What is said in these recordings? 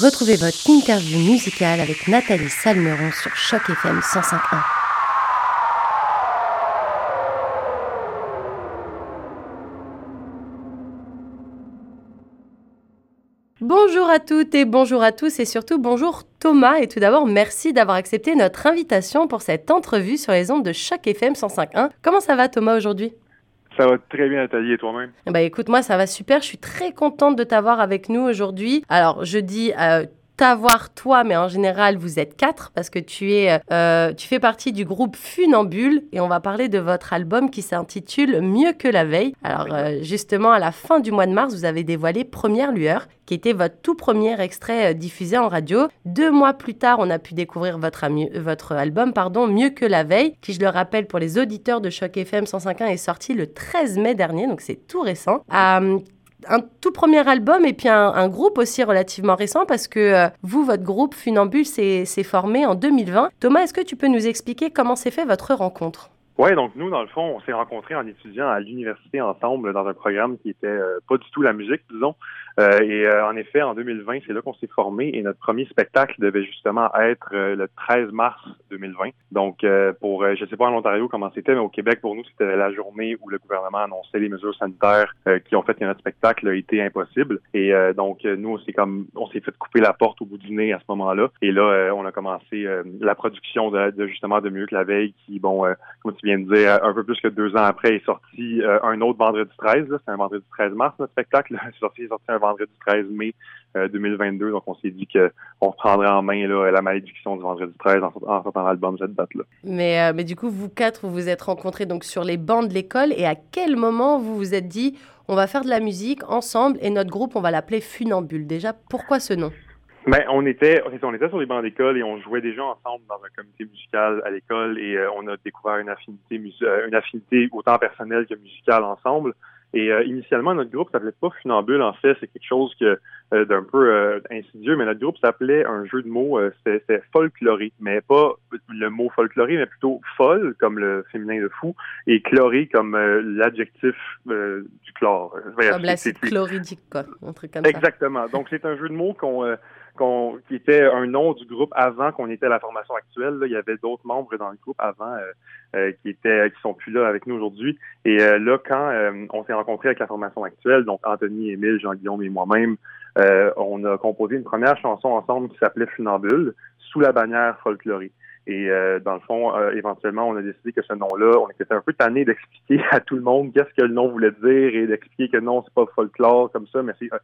Retrouvez votre interview musicale avec Nathalie Salmeron sur Choc FM 105.1. Bonjour à toutes et bonjour à tous et surtout bonjour Thomas et tout d'abord merci d'avoir accepté notre invitation pour cette entrevue sur les ondes de Choc FM 105.1. Comment ça va Thomas aujourd'hui? Ça va très bien, Nathalie, et toi-même? Bah écoute, moi, ça va super. Je suis très contente de t'avoir avec nous aujourd'hui. Alors, je dis euh, t'avoir toi, mais en général, vous êtes quatre parce que tu es, euh, tu fais partie du groupe Funambule et on va parler de votre album qui s'intitule Mieux que la veille. Alors, euh, justement, à la fin du mois de mars, vous avez dévoilé Première Lueur, qui était votre tout premier extrait euh, diffusé en radio. Deux mois plus tard, on a pu découvrir votre, votre album, pardon, Mieux que la veille, qui, je le rappelle, pour les auditeurs de Choc FM 105.1 est sorti le 13 mai dernier, donc c'est tout récent un tout premier album et puis un, groupe aussi relativement récent parce que euh, vous, votre groupe Funambule s'est formé en 2020. Thomas, est-ce que tu peux nous expliquer comment s'est fait votre rencontre? Oui, donc nous, dans le fond, on s'est rencontrés en étudiant à l'université ensemble dans un programme qui était euh, pas du tout la musique, disons. Euh, et euh, en effet, en 2020, c'est là qu'on s'est formé et notre premier spectacle devait justement être le 13 mars 2020. Donc, pour, je sais pas en Ontario comment c'était, mais au Québec, pour nous, c'était la journée où le gouvernement annonçait les mesures sanitaires qui ont fait que notre spectacle a été impossible. Et donc, nous, c'est comme, on s'est fait couper la porte au bout du nez à ce moment-là. Et là, on a commencé la production de, de, justement de Mieux que la veille, qui, bon, comme tu de dire, un peu plus que deux ans après, est sorti euh, un autre vendredi 13. C'est un vendredi 13 mars, notre spectacle. C'est sorti, sorti un vendredi 13 mai 2022. Euh, Donc, on s'est dit qu'on prendrait en main là, la malédiction du vendredi 13 en, sortant l'album cette date-là. Mais, euh, mais du coup, vous quatre, vous vous êtes rencontrés donc sur les bancs de l'école. Et à quel moment vous vous êtes dit, on va faire de la musique ensemble et notre groupe, on va l'appeler Funambule? Déjà, pourquoi ce nom? Ben, on était, on était sur les bancs d'école et on jouait déjà ensemble dans un comité musical à l'école et euh, on a découvert une affinité, une affinité autant personnelle que musicale ensemble. Et euh, initialement, notre groupe s'appelait pas Funambule. En fait, c'est quelque chose que d'un peu insidieux, mais notre groupe s'appelait un jeu de mots. c'était folkloré, mais pas le mot folkloré, mais plutôt folle comme le féminin de fou et chloré comme l'adjectif du chlore. Comme l'acide chloridique, quoi, un truc comme Exactement. Donc c'est un jeu de mots qu'on qui était un nom du groupe avant qu'on était à la formation actuelle. Il y avait d'autres membres dans le groupe avant euh, euh, qui étaient qui sont plus là avec nous aujourd'hui. Et euh, là, quand on s'est rencontrés avec la formation actuelle, donc Anthony, Émile, Jean-Guillaume et moi-même, on a composé une première chanson ensemble qui s'appelait Funambule sous la bannière folklorique. Et euh, dans le fond, euh, éventuellement, on a décidé que ce nom-là, on était un peu tanné d'expliquer à tout le monde qu'est-ce que le nom voulait dire et d'expliquer que non, c'est pas folklore comme ça, mais euh,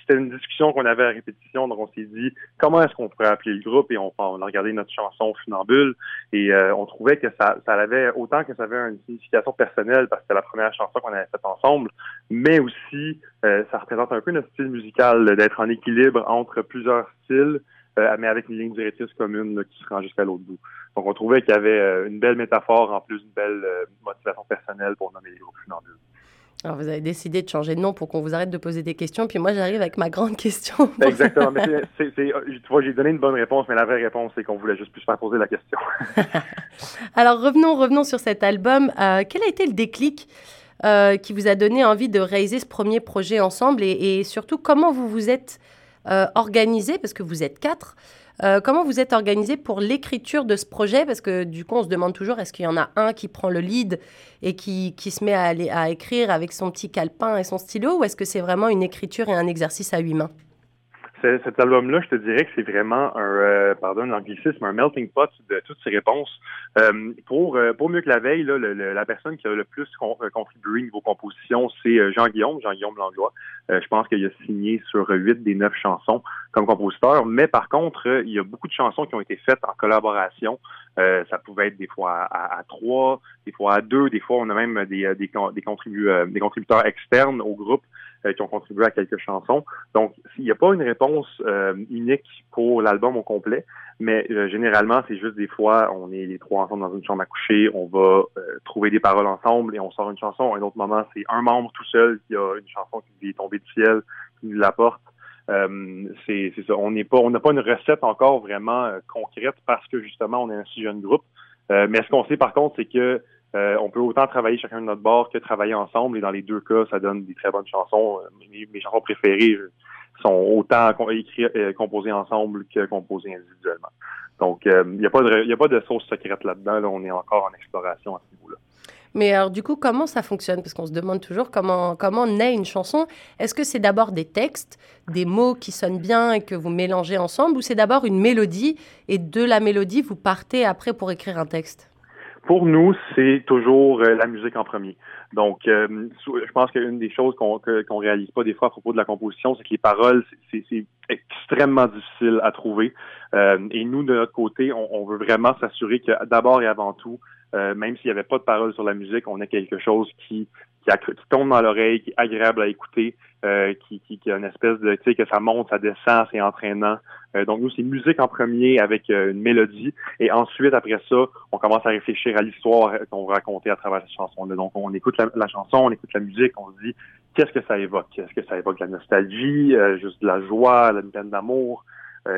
c'était une discussion qu'on avait à répétition, donc on s'est dit comment est-ce qu'on pourrait appeler le groupe? Et on, on a regardé notre chanson Funambule et on trouvait que ça, ça avait autant que ça avait une signification personnelle parce que c'était la première chanson qu'on avait faite ensemble, mais aussi ça représente un peu notre style musical d'être en équilibre entre plusieurs styles. Euh, mais avec une ligne directrice commune qui se rend jusqu'à l'autre bout. Donc, on trouvait qu'il y avait euh, une belle métaphore, en plus une belle euh, motivation personnelle pour nommer les groupes funambules. Alors, vous avez décidé de changer de nom pour qu'on vous arrête de poser des questions, puis moi, j'arrive avec ma grande question. Exactement. Mais tu vois, j'ai donné une bonne réponse, mais la vraie réponse, c'est qu'on voulait juste plus faire poser la question. Alors, revenons, revenons sur cet album. quel a été le déclic qui vous a donné envie de réaliser ce premier projet ensemble? Et, et surtout, comment vous vous êtes euh, organisé, parce que vous êtes quatre, euh, comment vous êtes organisé pour l'écriture de ce projet? Parce que du coup, on se demande toujours, est-ce qu'il y en a un qui prend le lead et qui, qui se met à, aller, à écrire avec son petit calepin et son stylo, ou est-ce que c'est vraiment une écriture et un exercice à huit mains? Cet album-là, je te dirais que c'est vraiment un, euh, pardon, l'anglicisme, un melting pot de toutes ces réponses. Euh, pour euh, pour mieux que la veille, là, la personne qui a le plus contribué contribué niveau composition, c'est Jean-Guillaume, Jean-Guillaume Langlois. je pense qu'il a signé sur huit des neuf chansons comme compositeur. Mais par contre, il y a beaucoup de chansons qui ont été faites en collaboration. ça pouvait être des fois à, trois, des fois à deux, des fois on a même des, des, des, des contributeurs externes au groupe. Euh, qui ont contribué à quelques chansons. Donc, il n'y a pas une réponse euh, unique pour l'album au complet, mais euh, généralement, c'est juste des fois, on est les trois ensemble dans une chambre à coucher, on va trouver des paroles ensemble et on sort une chanson. un autre moment, c'est un membre tout seul qui a une chanson qui est tombée du ciel, qui nous l'apporte. c'est ça. On n'est pas, on n'a pas une recette encore vraiment concrète parce que justement, on est un si jeune groupe. mais ce qu'on sait par contre, c'est que euh, on peut autant travailler chacun de notre bord que travailler ensemble. Et dans les deux cas, ça donne des très bonnes chansons. Euh, mes, chansons préférées, sont autant écrits, composés ensemble que composés individuellement. Donc, il n'y a pas de, y a pas de sauce secrète là-dedans. Là, on est encore en exploration à ce niveau-là. Mais alors, du coup, comment ça fonctionne? Parce qu'on se demande toujours comment, comment naît une chanson. Est-ce que c'est d'abord des textes, des mots qui sonnent bien et que vous mélangez ensemble, ou c'est d'abord une mélodie et de la mélodie, vous partez après pour écrire un texte? Pour nous, c'est toujours euh, la musique en premier. Donc, euh, je pense qu'une des choses qu'on qu'on réalise pas des fois à propos de la composition, c'est que les paroles, c'est extrêmement difficile à trouver. Euh, et nous, de notre côté, on veut vraiment s'assurer que d'abord et avant tout, euh, même s'il n'y avait pas de paroles sur la musique, on a quelque chose qui, qui, tombe dans l'oreille, qui est agréable à écouter, euh, qui, qui, qui, a une espèce de, tu sais, que ça monte, ça descend, c'est entraînant. Euh, donc nous, c'est musique en premier avec une mélodie, et ensuite, après ça, on commence à réfléchir à l'histoire qu'on va raconter à travers cette chanson-là. Donc on écoute la, chanson, on écoute la musique, on se dit, qu'est-ce que ça évoque? Est-ce que ça évoque la nostalgie, juste de la joie, la peine d'amour?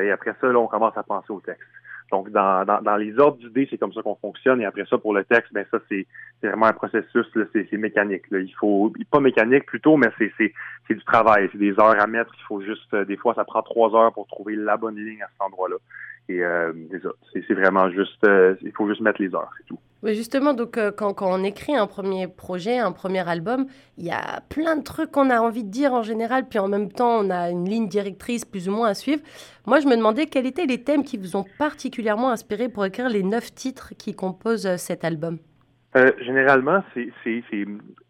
et après ça, là, on commence à penser au texte. Donc, dans, dans, dans les ordres d'idées, c'est comme ça qu'on fonctionne. Et après ça, pour le texte, ben ça, c'est vraiment un processus, c'est mécanique. Là. Il faut, pas mécanique plutôt, mais c'est du travail. C'est des heures à mettre. Il faut juste, euh, des fois, ça prend trois heures pour trouver la bonne ligne à cet endroit-là. Et euh, c'est vraiment juste, euh, il faut juste mettre les heures, c'est tout. Oui, justement, donc euh, quand, quand, on écrit un premier projet, un premier album, il y a plein de trucs qu'on a envie de dire en général, puis en même temps, on a une ligne directrice plus ou moins à suivre. Moi, je me demandais quels étaient les thèmes qui vous ont particulièrement inspiré pour écrire les neuf titres qui composent cet album. Euh, généralement, c'est, c'est, c'est,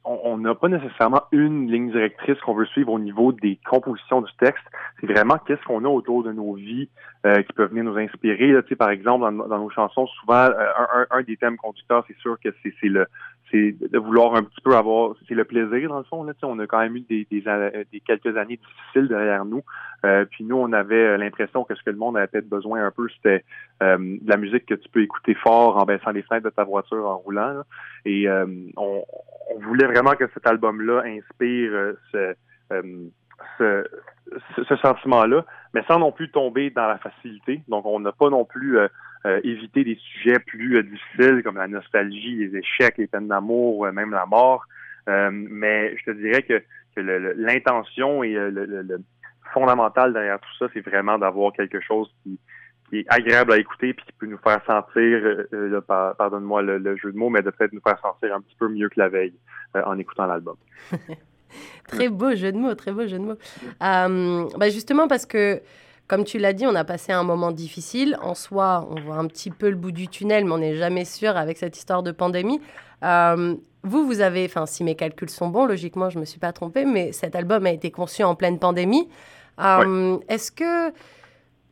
on n'a pas nécessairement une ligne directrice qu'on veut suivre au niveau des compositions du texte. C'est vraiment qu'est-ce qu'on a autour de nos vies euh, qui peuvent venir nous inspirer. Là, par exemple, dans, nos chansons, souvent, euh, un, un, des thèmes conducteurs, c'est sûr que c'est le c'est de vouloir un petit peu avoir, c'est le plaisir dans le fond. Là, on a quand même eu des, des, des quelques années difficiles derrière nous. Euh, puis nous, on avait l'impression que ce que le monde avait peut-être besoin un peu, c'était euh, de la musique que tu peux écouter fort en baissant les fenêtres de ta voiture en roulant. Et euh, on, on, voulait vraiment que cet album-là inspire ce, ce, ce sentiment-là, mais sans non plus tomber dans la facilité. Donc, on n'a pas non plus euh, éviter des sujets plus euh, difficiles comme la nostalgie, les échecs, les peines d'amour, même la mort. Euh, mais je te dirais que, que l'intention et le, fondamental derrière tout ça, c'est vraiment d'avoir quelque chose qui, qui est agréable à écouter puis qui peut nous faire sentir, pardonne-moi le, jeu de mots, mais de peut-être nous faire sentir un petit peu mieux que la veille en écoutant l'album. très beau jeu de mots, très beau jeu de mots. Ben justement parce que comme tu l'as dit, on a passé un moment difficile. En soi, on voit un petit peu le bout du tunnel, mais on n'est jamais sûr avec cette histoire de pandémie. Euh, vous, vous avez, enfin, si mes calculs sont bons, logiquement, je ne me suis pas trompée, mais cet album a été conçu en pleine pandémie. Euh, est-ce que,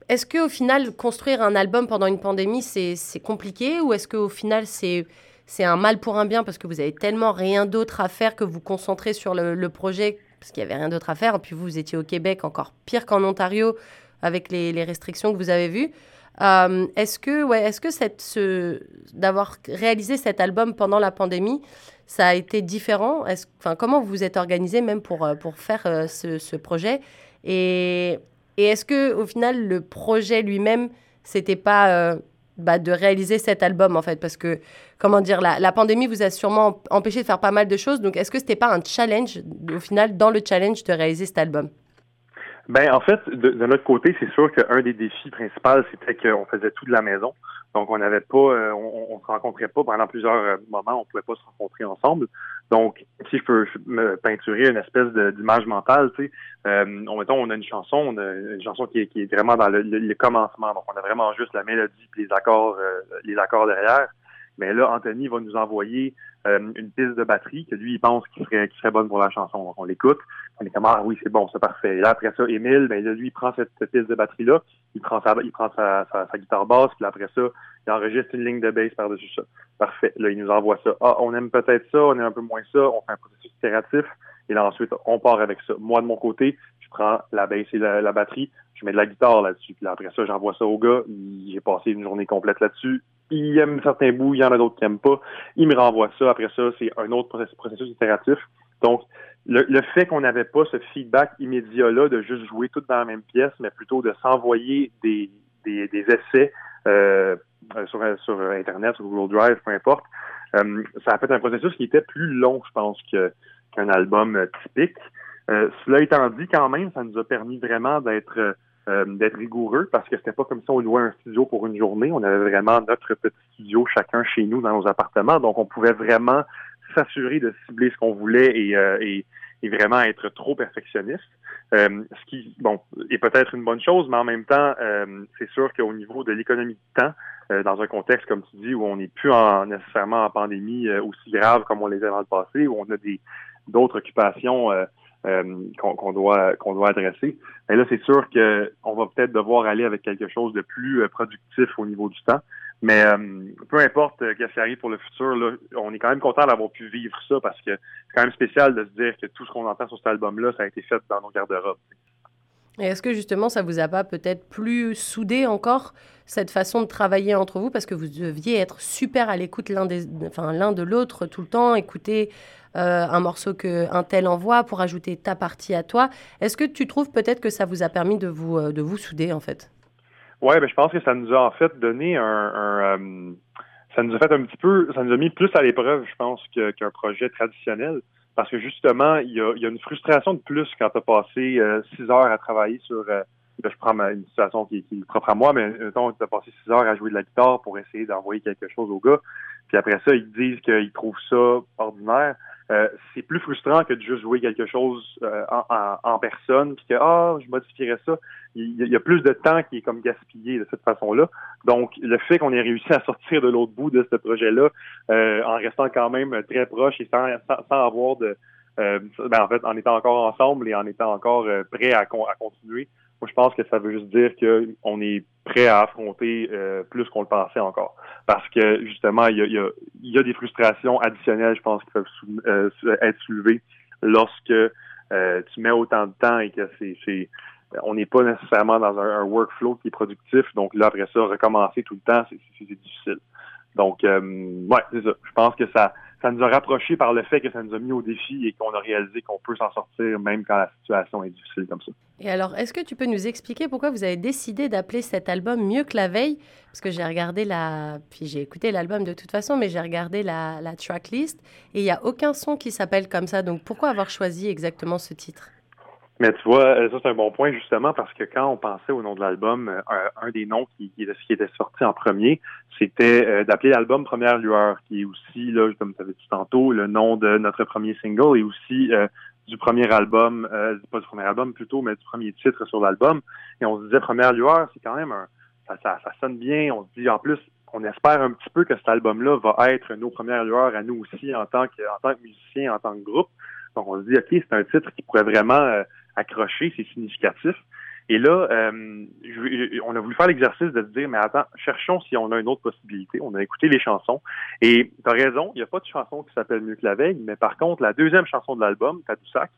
est-ce que, au final, construire un album pendant une pandémie, c'est, compliqué, ou est-ce qu'au final, c'est c'est un mal pour un bien parce que vous avez tellement rien d'autre à faire que vous concentrez sur le, projet parce qu'il n'y avait rien d'autre à faire. Et puis vous, vous étiez au Québec, encore pire qu'en Ontario avec les, restrictions que vous avez vues. Euh, est-ce que, ouais, est-ce que d'avoir réalisé cet album pendant la pandémie, ça a été différent? Est-ce, Comment vous vous êtes organisé même pour, euh, pour faire euh, ce, ce, projet? Et, et, est-ce que au final le projet lui-même, c'était pas bah, de réaliser cet album en fait Parce que comment dire, la, la, pandémie vous a sûrement empêché de faire pas mal de choses. Donc est-ce que c'était pas un challenge au final dans le challenge de réaliser cet album? Ben en fait, de, notre côté, c'est sûr qu'un des défis principaux, c'était qu'on faisait tout de la maison. Donc, on n'avait pas, euh, on, on, se rencontrait pas pendant plusieurs euh, moments, on pouvait pas se rencontrer ensemble. Donc, si je peux me peinturer une espèce d'image mentale, tu sais, euh, on, mettons, on a une chanson, on a une chanson qui est, qui est vraiment dans le, le, commencement. Donc, on a vraiment juste la mélodie et les accords, les accords derrière. Mais là, Anthony va nous envoyer euh, une piste de batterie que lui, il pense qu'il serait, qui serait bonne pour la chanson. Donc, on l'écoute. On est comme, ah oui, c'est bon, c'est parfait. Et là, après ça, Émile, ben, là, lui, il prend cette, piste de batterie-là, il prend sa, il prend sa, sa, guitare basse, puis après ça, il enregistre une ligne de bass par-dessus ça. Parfait. Là, il nous envoie ça. Ah, on aime peut-être ça, on aime un peu moins ça, on fait un processus itératif. Et là, ensuite, on part avec ça. Moi, de mon côté, je prends la bass et la, batterie, je mets de la guitare là-dessus. Puis là, après ça, j'envoie ça au gars. J'ai passé une journée complète là-dessus il aime certains bouts, il y en a d'autres qui n'aiment pas. Il me renvoie ça. Après ça, c'est un autre processus itératif. Donc, le, fait qu'on n'avait pas ce feedback immédiat-là de juste jouer tout dans la même pièce, mais plutôt de s'envoyer des, des, essais euh, sur, sur Internet, sur Google Drive, peu importe, euh, ça a fait un processus qui était plus long, je pense, qu'un album typique. cela étant dit, quand même, ça nous a permis vraiment d'être d'être rigoureux parce que c'était pas comme si on louait un studio pour une journée. On avait vraiment notre petit studio chacun chez nous dans nos appartements, donc on pouvait vraiment s'assurer de cibler ce qu'on voulait et, et, et, vraiment être trop perfectionniste. Euh, ce qui, bon, est peut-être une bonne chose, mais en même temps, euh, c'est sûr qu'au niveau de l'économie de temps, euh, dans un contexte, comme tu dis, où on n'est plus en, nécessairement en pandémie aussi grave comme on l'était dans le passé, où on a des d'autres occupations qu'on doit qu'on doit adresser. Mais là, c'est sûr qu'on va peut-être devoir aller avec quelque chose de plus productif au niveau du temps. Mais euh, peu importe ce qui arrive pour le futur, là, on est quand même content d'avoir pu vivre ça parce que c'est quand même spécial de se dire que tout ce qu'on entend sur cet album-là, ça a été fait dans nos garde-robes. Est-ce que justement ça vous a pas peut-être plus soudé encore cette façon de travailler entre vous? Parce que vous deviez être super à l'écoute l'un des, enfin l'un de l'autre tout le temps, écouter euh, un morceau que un tel envoie pour ajouter ta partie à toi. Est-ce que tu trouves peut-être que ça vous a permis de vous euh, de vous souder en fait? Ouais, ben je pense que ça nous a en fait donné un, un euh, ça nous a fait un petit peu, ça nous a mis plus à l'épreuve, je pense, qu'un projet traditionnel. Parce que justement, il y a, y a une frustration de plus quand tu as passé euh, six heures à travailler sur euh, je prends une situation qui, qui, est propre à moi, mais tu as passé six heures à jouer de la guitare pour essayer d'envoyer quelque chose au gars. Puis après ça, ils disent qu'ils trouvent ça ordinaire. Euh, c'est plus frustrant que de juste jouer quelque chose euh, en, personne, puis que ah, je modifierais ça. Il, y a plus de temps qui est comme gaspillé de cette façon-là. Donc, le fait qu'on ait réussi à sortir de l'autre bout de ce projet-là, euh, en restant quand même très proche et sans, sans, avoir de ben, en fait, en étant encore ensemble et en étant encore prêt à, à continuer, moi, je pense que ça veut juste dire qu'on est prêt à affronter euh, plus qu'on le pensait encore. Parce que, justement, il y a, y, a, y a, des frustrations additionnelles, je pense, qui peuvent euh, être soulevées lorsque euh, tu mets autant de temps et que c'est on n'est pas nécessairement dans un, workflow qui est productif. Donc là, après ça, recommencer tout le temps, c'est difficile. Donc, euh, ouais, c'est ça. Je pense que ça, ça nous a rapprochés par le fait que ça nous a mis au défi et qu'on a réalisé qu'on peut s'en sortir même quand la situation est difficile comme ça. Et alors, est-ce que tu peux nous expliquer pourquoi vous avez décidé d'appeler cet album Mieux que la veille? Parce que j'ai regardé la... Puis j'ai écouté l'album de toute façon, mais j'ai regardé la, la tracklist et il n'y a aucun son qui s'appelle comme ça. Donc pourquoi avoir choisi exactement ce titre? Mais tu vois, ça c'est un bon point justement parce que quand on pensait au nom de l'album, euh, un, des noms qui, qui, était sorti en premier, c'était euh, d'appeler l'album Première Lueur, qui est aussi, là, comme tu avais dit tantôt, le nom de notre premier single et aussi euh, du premier album, pas du premier album plutôt, mais du premier titre sur l'album. Et on se disait Première Lueur, c'est quand même un, ça, ça, ça, sonne bien. On se dit en plus, on espère un petit peu que cet album-là va être nos premières lueurs à nous aussi en tant que, en tant que musicien, en tant que groupe. Donc on se dit, OK, c'est un titre qui pourrait vraiment accroché, c'est significatif. Et là, euh, on a voulu faire l'exercice de se dire, mais attends, cherchons si on a une autre possibilité. On a écouté les chansons. Et tu as raison, il n'y a pas de chanson qui s'appelle Mieux que la veille, mais par contre, la deuxième chanson de l'album, Tadoussac,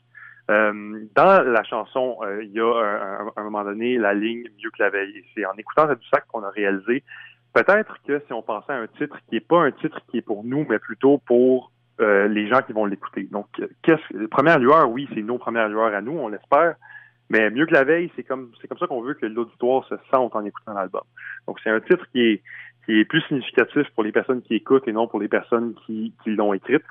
euh, dans la chanson, euh, il y a à un, moment donné la ligne Mieux que la veille. Et c'est en écoutant Tadoussac qu'on a réalisé peut-être que si on pensait à un titre qui n'est pas un titre qui est pour nous, mais plutôt pour euh, les gens qui vont l'écouter. Donc, qu'est-ce première lueur, oui, c'est nos premières lueurs à nous, on l'espère. Mais mieux que la veille, c'est comme c'est comme ça qu'on veut que l'auditoire se sente en écoutant l'album. Donc, c'est un titre qui est qui est plus significatif pour les personnes qui écoutent et non pour les personnes qui, l'ont écrite.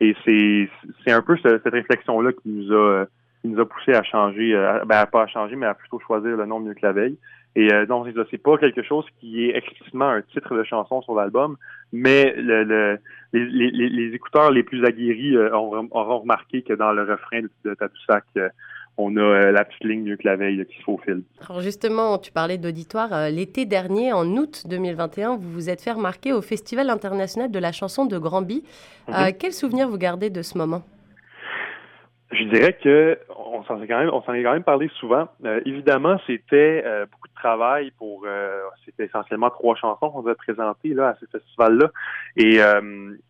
Et c'est c'est un peu cette réflexion là qui nous a qui nous a poussé à changer, euh, ben pas à changer, mais à plutôt choisir le nom mieux que la veille. Et euh, donc, c'est pas quelque chose qui est explicitement un titre de chanson sur l'album, mais le, les, écouteurs les plus aguerris euh, auront, remarqué que dans le refrain de, de Tadoussac, euh, on a la petite ligne mieux que la veille qui se faufile. Alors justement, tu parlais d'auditoire. L'été dernier, en août 2021, vous vous êtes fait remarquer au Festival international de la chanson de Granby. Mm quel souvenir vous gardez de ce moment? Je dirais que on s'en est quand même, on s'en est quand même parlé souvent. Euh, évidemment, c'était euh, beaucoup de travail pour. Euh, c'était essentiellement trois chansons qu'on a présentées là à ce festival-là, et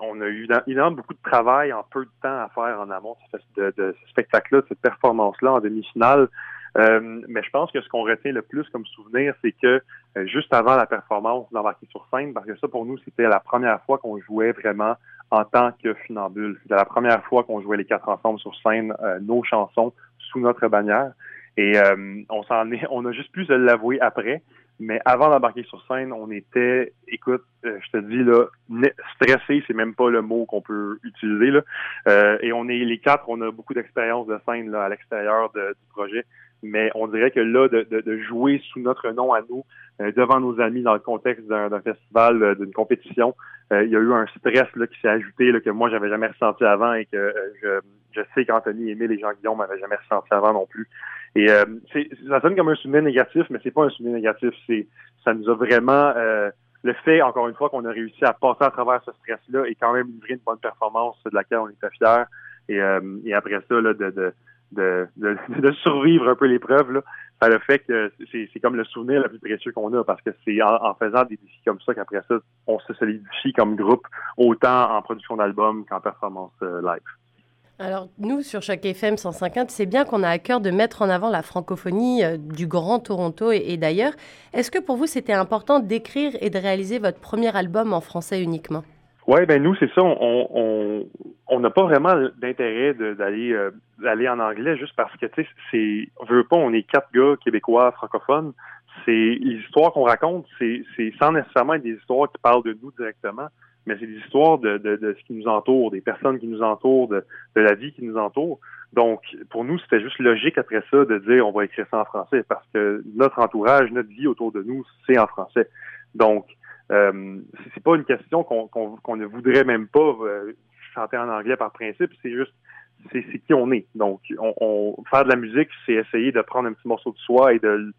on a eu évidemment beaucoup de travail en peu de temps à faire en amont de, ce spectacle-là, de cette performance-là en demi-finale. mais je pense que ce qu'on retient le plus comme souvenir, c'est que juste avant la performance d'embarquer sur scène, parce que ça pour nous c'était la première fois qu'on jouait vraiment en tant que funambule. C'était la première fois qu'on jouait les quatre ensemble sur scène, euh, nos chansons sous notre bannière. Et euh, on s'en est, on a juste pu se l'avouer après. Mais avant d'embarquer sur scène, on était, écoute, euh, je te dis là, stressé, c'est même pas le mot qu'on peut utiliser là. Euh, et on est les quatre, on a beaucoup d'expérience de scène là à l'extérieur du projet. Mais on dirait que là, de, de, jouer sous notre nom à nous, euh, devant nos amis, dans le contexte d'un festival, d'une compétition, il y a eu un stress là, qui s'est ajouté là, que moi j'avais jamais ressenti avant et que je, je sais qu'Anthony, Émile et Jean-Guillaume m'avaient jamais ressenti avant non plus. Et euh, ça sonne comme un souvenir négatif, mais c'est pas un souvenir négatif. C'est ça nous a vraiment euh, le fait, encore une fois, qu'on a réussi à passer à travers ce stress-là et quand même livrer une bonne performance de laquelle on était fiers. Et, euh, et après ça, là, de, de, de, survivre un peu l'épreuve, là, ça le fait que c'est comme le souvenir le plus précieux qu'on a parce que c'est en, faisant des défis comme ça qu'après ça, on se solidifie comme groupe, autant en production d'album qu'en performance live. Alors, nous, sur chaque FM 150, c'est bien qu'on a à cœur de mettre en avant la francophonie euh, du Grand Toronto et, d'ailleurs. Est-ce que pour vous, c'était important d'écrire et de réaliser votre premier album en français uniquement? Oui, ben nous, c'est ça. On n'a pas vraiment d'intérêt d'aller euh, d'aller en anglais juste parce que, tu sais, c'est, on veut pas, on est quatre gars québécois francophones. C'est l'histoire qu'on raconte, c'est sans nécessairement être des histoires qui parlent de nous directement mais c'est des histoires de, de, de, ce qui nous entoure, des personnes qui nous entourent, de, de la vie qui nous entoure. Donc, pour nous, c'était juste logique après ça de dire on va écrire ça en français parce que notre entourage, notre vie autour de nous, c'est en français. Donc, euh, c'est pas une question qu'on ne voudrait même pas euh, chanter en anglais par principe, c'est juste c'est qui on est. Donc, on, on, faire de la musique, c'est essayer de prendre un petit morceau de soi et de,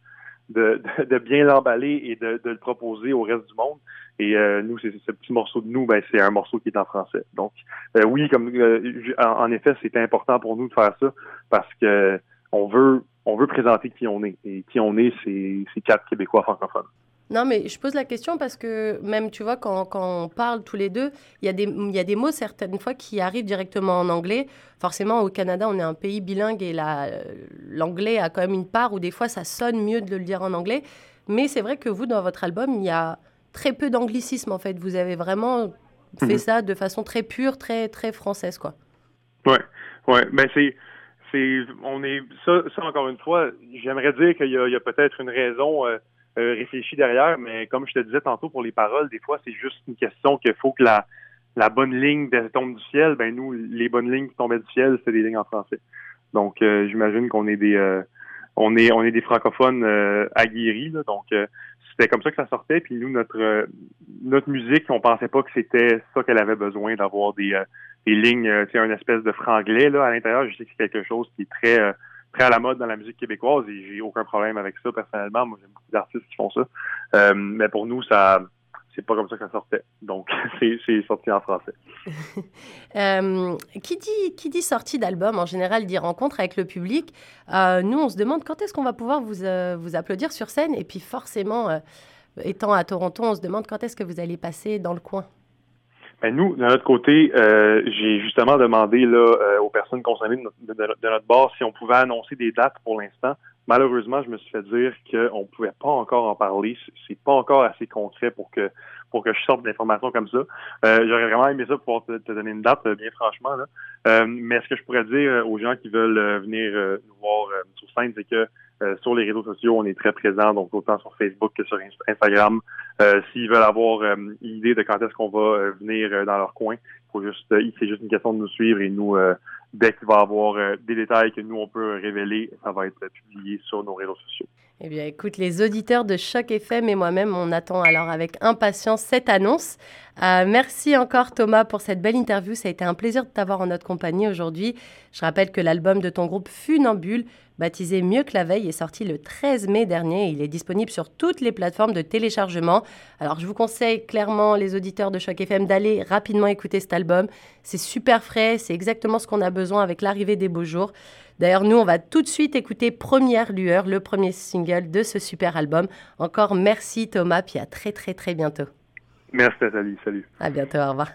de, de bien l'emballer et de, de, le proposer au reste du monde. Et euh, nous, c'est ce petit morceau de nous, ben, c'est un morceau qui est en français. Donc, euh, oui, comme euh, en, effet, c'était important pour nous de faire ça parce que on veut on veut présenter qui on est. Et qui on est, c'est quatre Québécois francophones. Non, mais je pose la question parce que même, tu vois, quand, quand on parle tous les deux, il y, a des, y a des mots certaines fois qui arrivent directement en anglais. Forcément, au Canada, on est un pays bilingue et l'anglais a quand même une part où des fois, ça sonne mieux de le dire en anglais. Mais c'est vrai que vous, dans votre album, il y a très peu d'anglicisme en fait. Vous avez vraiment fait mhm. ça de façon très pure, très très française quoi. Ouais, ouais, mais c'est on est ça, ça encore une fois, j'aimerais dire qu'il y a, peut-être une raison euh, euh, réfléchie derrière, mais comme je te disais tantôt pour les paroles, des fois c'est juste une question qu'il faut que la bonne ligne tombe du ciel. Ben nous, les bonnes lignes qui tombaient du ciel, c'est des lignes en français. Donc euh, j'imagine qu'on est des on est on est des francophones aguerris, là, donc c'était comme ça que ça sortait. Puis nous, notre euh, notre musique, on pensait pas que c'était ça qu'elle avait besoin d'avoir des, euh, lignes, euh, tu une espèce de franglais là à l'intérieur. Je sais que c'est quelque chose qui est très très à la mode dans la musique québécoise et j'ai aucun problème avec ça personnellement. Moi, j'aime beaucoup d'artistes qui font ça. mais pour nous, ça c'est pas comme ça que ça sortait. Donc, c'est sorti en français. euh, qui, dit, qui dit sortie d'album, en général, dit rencontre avec le public. Euh, nous, on se demande quand est-ce qu'on va pouvoir vous, euh, applaudir sur scène. Et puis, forcément, euh, étant à Toronto, on se demande quand est-ce que vous allez passer dans le coin. Ben nous, de notre côté, j'ai justement demandé là, aux personnes concernées de notre, de notre bord si on pouvait annoncer des dates pour l'instant. Malheureusement, je me suis fait dire qu'on ne pouvait pas encore en parler. C'est pas encore assez concret pour que pour que je sorte d'informations comme ça. Euh, J'aurais vraiment aimé ça pour te, donner une date, bien franchement. Là. Euh, mais ce que je pourrais dire euh, aux gens qui veulent euh, venir nous voir sur scène, c'est que sur les réseaux sociaux, on est très présent, donc autant sur Facebook que sur Instagram. S'ils veulent avoir une idée de quand est-ce qu'on va venir dans leur coin, faut juste, c'est juste une question de nous suivre et nous dès qu'il va y avoir euh, des détails que nous, on peut révéler, ça va être publié sur nos réseaux sociaux. Eh bien, écoute, les auditeurs de Choc FM et moi-même, on attend alors avec impatience cette annonce. Euh, merci encore Thomas pour cette belle interview. Ça a été un plaisir de t'avoir en notre compagnie aujourd'hui. Je rappelle que l'album de ton groupe Funambule, baptisé Mieux que la veille, est sorti le 13 mai dernier. Il est disponible sur toutes les plateformes de téléchargement. Alors, je vous conseille clairement, les auditeurs de Choc FM, d'aller rapidement écouter cet album. C'est super frais, c'est exactement ce qu'on a besoin avec l'arrivée des beaux jours. D'ailleurs, nous, on va tout de suite écouter Première Lueur, le premier single de ce super album. Encore merci Thomas, puis à très très très bientôt. Merci Nathalie, salut. À bientôt, au revoir.